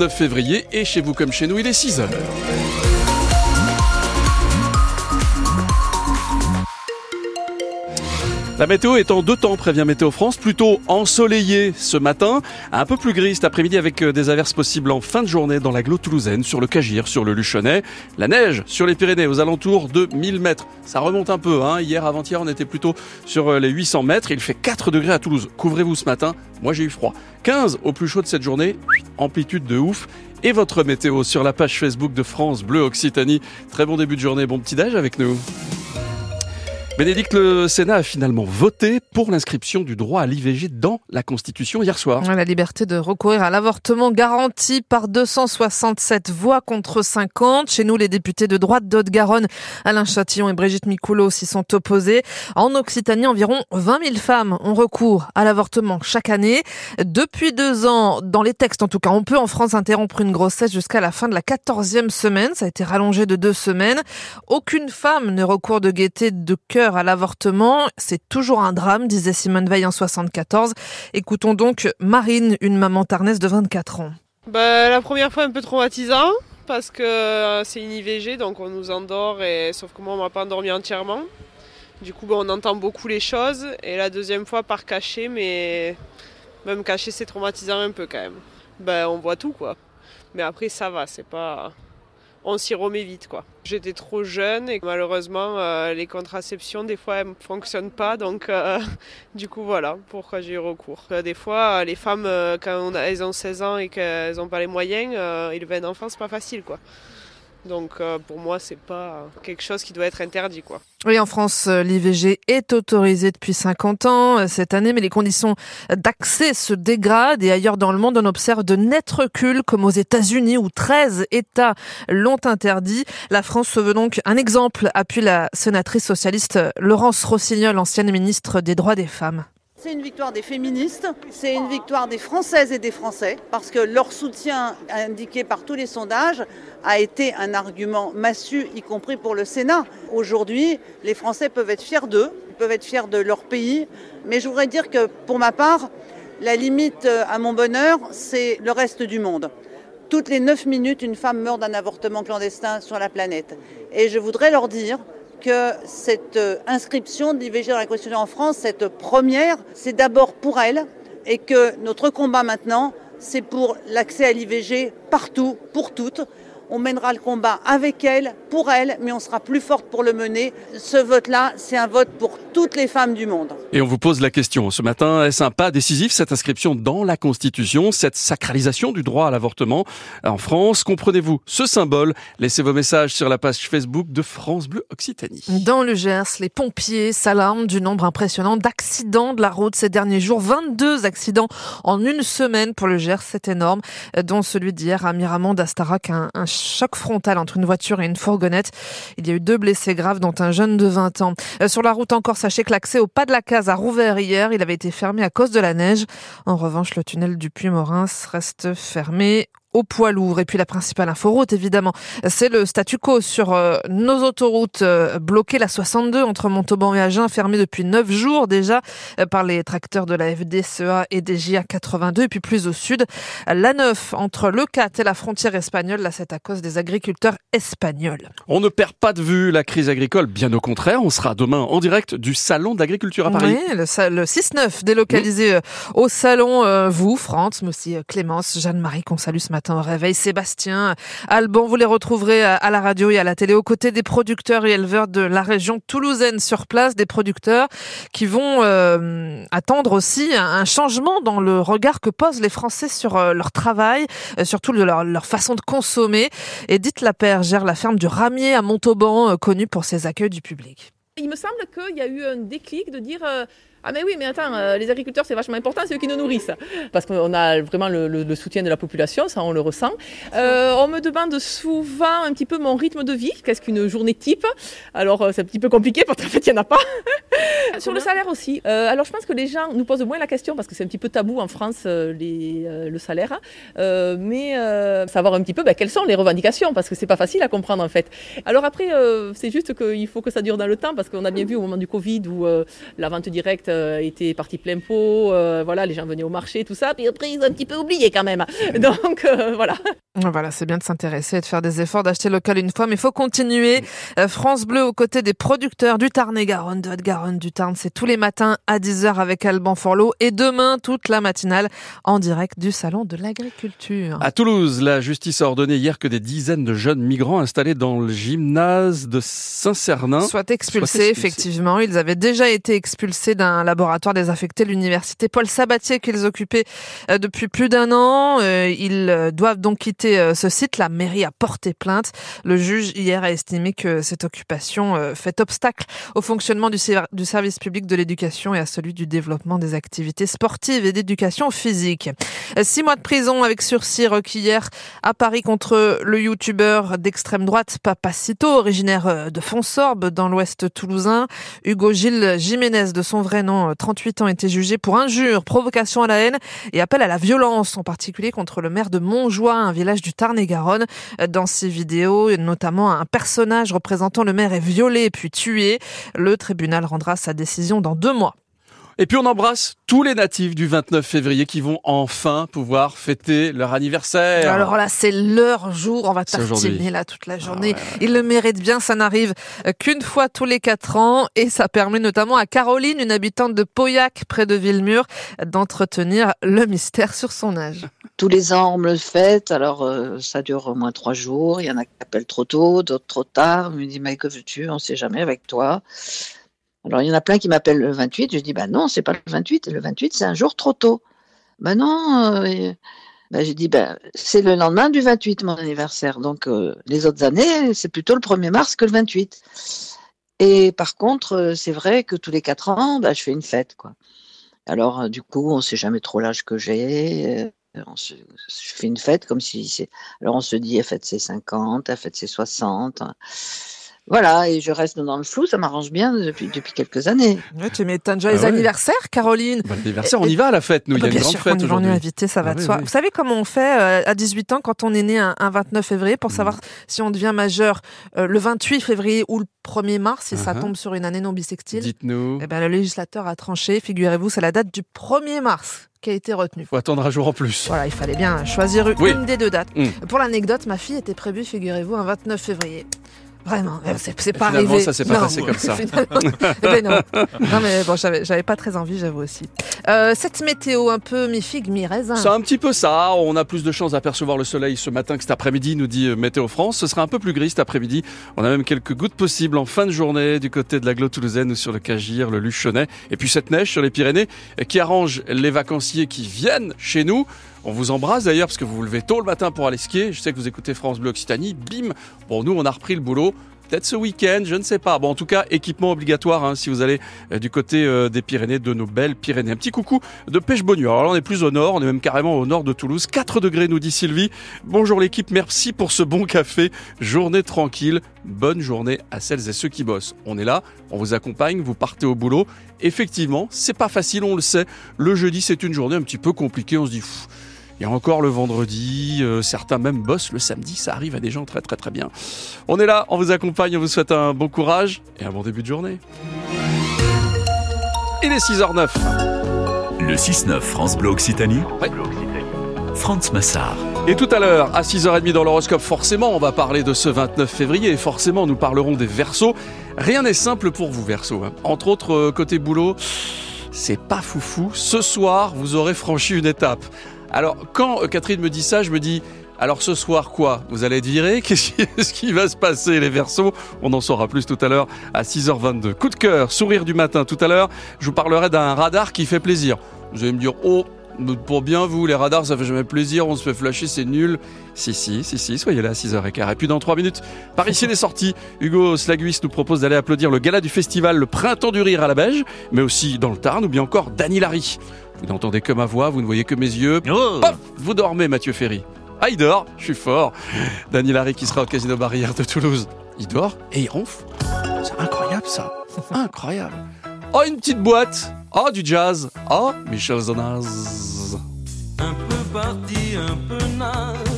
29 février et chez vous comme chez nous, il est 6 La météo est en deux temps, prévient Météo France, plutôt ensoleillé ce matin, un peu plus gris cet après-midi avec euh, des averses possibles en fin de journée dans la l'agglo toulousaine, sur le Cagir, sur le Luchonnet. La neige sur les Pyrénées aux alentours de 1000 mètres. Ça remonte un peu, hein. hier, avant-hier, on était plutôt sur euh, les 800 mètres. Il fait 4 degrés à Toulouse. Couvrez-vous ce matin, moi j'ai eu froid. 15 au plus chaud de cette journée, amplitude de ouf et votre météo sur la page Facebook de France Bleu Occitanie. Très bon début de journée, bon petit âge avec nous. Bénédicte, le Sénat a finalement voté pour l'inscription du droit à l'IVG dans la Constitution hier soir. La liberté de recourir à l'avortement garantie par 267 voix contre 50. Chez nous, les députés de droite d'Haute-Garonne, Alain Châtillon et Brigitte Micoulot s'y sont opposés. En Occitanie, environ 20 000 femmes ont recours à l'avortement chaque année. Depuis deux ans, dans les textes en tout cas, on peut en France interrompre une grossesse jusqu'à la fin de la 14e semaine. Ça a été rallongé de deux semaines. Aucune femme ne recourt de gaieté de cœur à l'avortement. C'est toujours un drame, disait Simone Veil en 74. Écoutons donc Marine, une maman tarnaise de 24 ans. Bah, la première fois un peu traumatisant parce que euh, c'est une IVG donc on nous endort et sauf que moi on m'a pas endormi entièrement. Du coup bah, on entend beaucoup les choses et la deuxième fois par cachet mais même caché c'est traumatisant un peu quand même. Ben on voit tout quoi. Mais après ça va, c'est pas on s'y remet vite quoi. J'étais trop jeune et malheureusement euh, les contraceptions des fois elles ne fonctionnent pas donc euh, du coup voilà pourquoi j'ai eu recours. Euh, des fois les femmes quand elles ont 16 ans et qu'elles n'ont pas les moyens, élever un enfant c'est pas facile quoi. Donc euh, pour moi, c'est pas quelque chose qui doit être interdit, quoi. Oui, en France, euh, l'IVG est autorisé depuis 50 ans euh, cette année, mais les conditions d'accès se dégradent et ailleurs dans le monde, on observe de nets reculs, comme aux États-Unis où 13 États l'ont interdit. La France se veut donc un exemple, appuie la sénatrice socialiste Laurence Rossignol, ancienne ministre des droits des femmes. C'est une victoire des féministes, c'est une victoire des Françaises et des Français, parce que leur soutien indiqué par tous les sondages a été un argument massu, y compris pour le Sénat. Aujourd'hui, les Français peuvent être fiers d'eux, ils peuvent être fiers de leur pays, mais je voudrais dire que pour ma part, la limite à mon bonheur, c'est le reste du monde. Toutes les 9 minutes, une femme meurt d'un avortement clandestin sur la planète. Et je voudrais leur dire que cette euh, inscription de l'IVG dans la Constitution en France, cette première, c'est d'abord pour elle et que notre combat maintenant, c'est pour l'accès à l'IVG partout, pour toutes. On mènera le combat avec elle, pour elle, mais on sera plus forte pour le mener. Ce vote-là, c'est un vote pour toutes les femmes du monde. Et on vous pose la question ce matin, est-ce un pas décisif cette inscription dans la Constitution, cette sacralisation du droit à l'avortement en France? Comprenez-vous ce symbole? Laissez vos messages sur la page Facebook de France Bleu Occitanie. Dans le Gers, les pompiers s'alarment du nombre impressionnant d'accidents de la route ces derniers jours. 22 accidents en une semaine pour le Gers, c'est énorme, dont celui d'hier à Miramont d'Astarac, un, un choc frontal entre une voiture et une fourgonnette. Il y a eu deux blessés graves, dont un jeune de 20 ans. Euh, sur la route encore, sachez que l'accès au pas de la case a rouvert hier. Il avait été fermé à cause de la neige. En revanche, le tunnel du Puy-Morin reste fermé au poids lourd. Et puis la principale inforoute, évidemment, c'est le statu quo sur euh, nos autoroutes euh, bloquées. La 62 entre Montauban et Agen, fermée depuis 9 jours déjà euh, par les tracteurs de la FDCEA et des JA82. Et puis plus au sud, la 9 entre le 4 et la frontière espagnole. Là, c'est à cause des agriculteurs espagnols. On ne perd pas de vue la crise agricole, bien au contraire. On sera demain en direct du Salon d'agriculture à Paris. Oui, le, 6-9 délocalisé au Salon. vous, France, mais aussi Clémence, Jeanne-Marie qu'on salue ce matin matin au réveil. Sébastien, Alban, vous les retrouverez à la radio et à la télé aux côtés des producteurs et éleveurs de la région toulousaine sur place, des producteurs qui vont euh, attendre aussi un changement dans le regard que posent les Français sur euh, leur travail, euh, surtout leur, leur, façon de consommer. Edith Lapère gère la ferme du Ramier à Montauban, connue pour ses accueils du public. Il me semble qu'il y a eu un déclic de dire ah mais oui, mais attends, euh, les agriculteurs c'est vachement important, c'est eux qui nous nourrissent. Parce qu'on a vraiment le, soutien de la population, ça on le ressent. Euh, on me demande souvent un petit peu mon rythme de vie, qu'est-ce qu'une journée type? Alors euh, c'est un petit peu compliqué parce qu'en fait il n'y en a pas. Sur le salaire aussi. alors je pense que les gens nous posent moins la question parce que c'est un petit peu tabou en France les, le salaire. mais savoir un petit peu ben, quelles sont les revendications parce que c'est pas facile à comprendre en fait. Alors après c'est juste qu'il faut que ça dure dans le temps parce qu'on a bien vu au moment du Covid où la vente directe euh, était parti plein pot. euh, voilà, les gens venaient au marché, tout ça. Puis après, ils ont un petit peu oublié quand même. Donc euh, voilà. Voilà, c'est bien de s'intéresser et de faire des efforts d'acheter local une fois, mais il faut continuer. Euh, France Bleu aux côtés des producteurs du Tarn-et-Garonne, de Haute-Garonne, du Tarn. C'est tous les matins à 10h avec Alban Forlot et demain toute la matinale en direct du Salon de l'Agriculture. À Toulouse, la justice a ordonné hier que des dizaines de jeunes migrants installés dans le gymnase de Saint-Cernin Soit expulsés, expulsés. effectivement. Ils avaient déjà été expulsés d'un laboratoire désaffecté, l'université Paul Sabatier, qu'ils occupaient euh, depuis plus d'un an. Euh, Ils doivent donc quitter euh, ce site. La mairie a porté plainte. Le juge, hier, a estimé que cette occupation euh, fait obstacle au fonctionnement du, ser- du service public de l'éducation et à celui du développement des activités sportives et d'éducation physique. Six mois de prison avec sursis requis hier à Paris contre le youtubeur d'extrême droite Papacito, originaire euh, de Fonsorbe dans l'ouest toulousain. Hugo Gilles Jiménez, de son vrai nom, euh, 38 ans, était jugé pour injure, provocation à la haine et appel à la violence, en particulier contre le maire de Montjoie, un village du Tarn-et-Garonne. Dans ces vidéos, notamment un personnage représentant le maire est violé puis tué. Le tribunal rendra sa décision dans deux mois. Et puis on embrasse tous les natifs du 29 février qui vont enfin pouvoir fêter leur anniversaire. Alors là, c'est leur jour. On va tartiner là toute la Ah journée. Ils le méritent bien. Ça n'arrive qu'une fois tous les quatre ans et ça permet notamment à Caroline, une habitante de Pauillac, près de Villemur, d'entretenir le mystère sur son âge. Tous les ans, on me le fête. Alors, euh, ça dure au moins trois jours. Il y en a qui appellent trop tôt, d'autres trop tard. On me dit, mais que veux-tu? On ne sait jamais avec toi. Alors, il y en a plein qui m'appellent le 28. Je dis, bah non, c'est pas le 28. Le 28, c'est un jour trop tôt. Ben non. euh, ben, j'ai ben, c'est le lendemain du 28, mon anniversaire. Donc, euh, les autres années, c'est plutôt le 1er mars que le 28. Et par contre, euh, c'est vrai que tous les quatre ans, ben, je fais une fête, quoi. Alors, euh, du coup, on ne sait jamais trop l'âge que j'ai. on se, je fais une fête comme si c'est. Alors on se dit, elle fête ses 50, elle fête ses 60. Voilà, et je reste dans le flou, ça m'arrange bien depuis, depuis quelques années. Ouais, tu m'étonnes déjà Ah les ouais. anniversaires, Caroline. Bon anniversaire, on y va à la fête, nous. Il y a Bah, une bien grande sûr fête va, on est aujourd'hui. invité, ça va Ah de oui, soi. oui. Vous savez comment on fait euh, à 18 ans quand on est né un, un 29 février pour savoir Mm. si on devient majeur euh, le 28 février ou le 1er mars, si ça Uh-huh. tombe sur une année non bisextile? Dites-nous. Eh ben, le législateur a tranché, figurez-vous, c'est la date du 1er mars qui a été retenue. Faut attendre un jour en plus. Voilà, il fallait bien choisir une Oui. des deux dates. Mm. Pour l'anecdote, ma fille était prévue, figurez-vous, un 29 février. Vraiment, euh, c'est pas finalement, arrivé. ça s'est pas Non. passé comme ça. Eh ben non. Non, mais bon, j'avais pas très envie, j'avoue aussi. Euh, cette météo un peu mi-figue, mi-raisin. C'est un petit peu ça. On a plus de chances d'apercevoir le soleil ce matin que cet après-midi, nous dit euh, Météo France. Ce sera un peu plus gris cet après-midi. On a même quelques gouttes possibles en fin de journée du côté de la Glo toulousaine ou sur le Cagir, le Luchonnet. Et puis cette neige sur les Pyrénées qui arrange les vacanciers qui viennent chez nous. On vous embrasse d'ailleurs parce que vous vous levez tôt le matin pour aller skier. Je sais que vous écoutez France Bleu Occitanie. Bim Bon, nous, on a repris le boulot. Peut-être ce week-end, je ne sais pas. Bon, en tout cas, équipement obligatoire hein, si vous allez euh, du côté euh, des Pyrénées, de nos belles Pyrénées. Un petit coucou de pêche bonnu. Alors là, on est plus au nord, on est même carrément au nord de Toulouse. 4 degrés, nous dit Sylvie. Bonjour l'équipe, merci pour ce bon café. Journée tranquille, bonne journée à celles et ceux qui bossent. On est là, on vous accompagne, vous partez au boulot. Effectivement, c'est pas facile, on le sait. Le jeudi, c'est une journée un petit peu compliquée. On se dit, il y a encore le vendredi, euh, certains même bossent le samedi, ça arrive à des gens très très très bien. On est là, on vous accompagne, on vous souhaite un bon courage et un bon début de journée. Il est 6h09. Le 6-9 France Bleu Occitanie. Ouais. Franz Massard. Et tout à l'heure, à 6h30 dans l'horoscope, forcément, on va parler de ce 29 février et forcément, nous parlerons des versos. Rien n'est simple pour vous, versos. hein. Entre autres, euh, côté boulot, c'est pas foufou. Ce soir, vous aurez franchi une étape. Alors, quand euh, Catherine me dit ça, je me dis, alors ce soir, quoi? Vous allez être viré Qu'est-ce qui, va se passer, les versos? On en saura plus tout à l'heure à 6h22. Coup de cœur, sourire du matin. Tout à l'heure, je vous parlerai d'un radar qui fait plaisir. Vous allez me dire, oh, pour bien vous, les radars, ça fait jamais plaisir, on se fait flasher, c'est nul. Si, si, si, si, soyez là à 6h15. Et puis dans 3 minutes, par ici les sorties, Hugo Slaguis nous propose d'aller applaudir le gala du festival Le Printemps du Rire à la Beige, mais aussi dans le Tarn, ou bien encore Dany Larry. Vous n'entendez que ma voix, vous ne voyez que mes yeux. Paf Vous dormez, Mathieu Ferry. Ah, il dort, je suis fort. Dany Larry qui sera au Casino Barrière de Toulouse. Il dort et il ronfle. C'est incroyable ça. Incroyable. Oh, une petite boîte. Oh, du jazz. Oh, Michel Zonaz. Parti, un peu naze,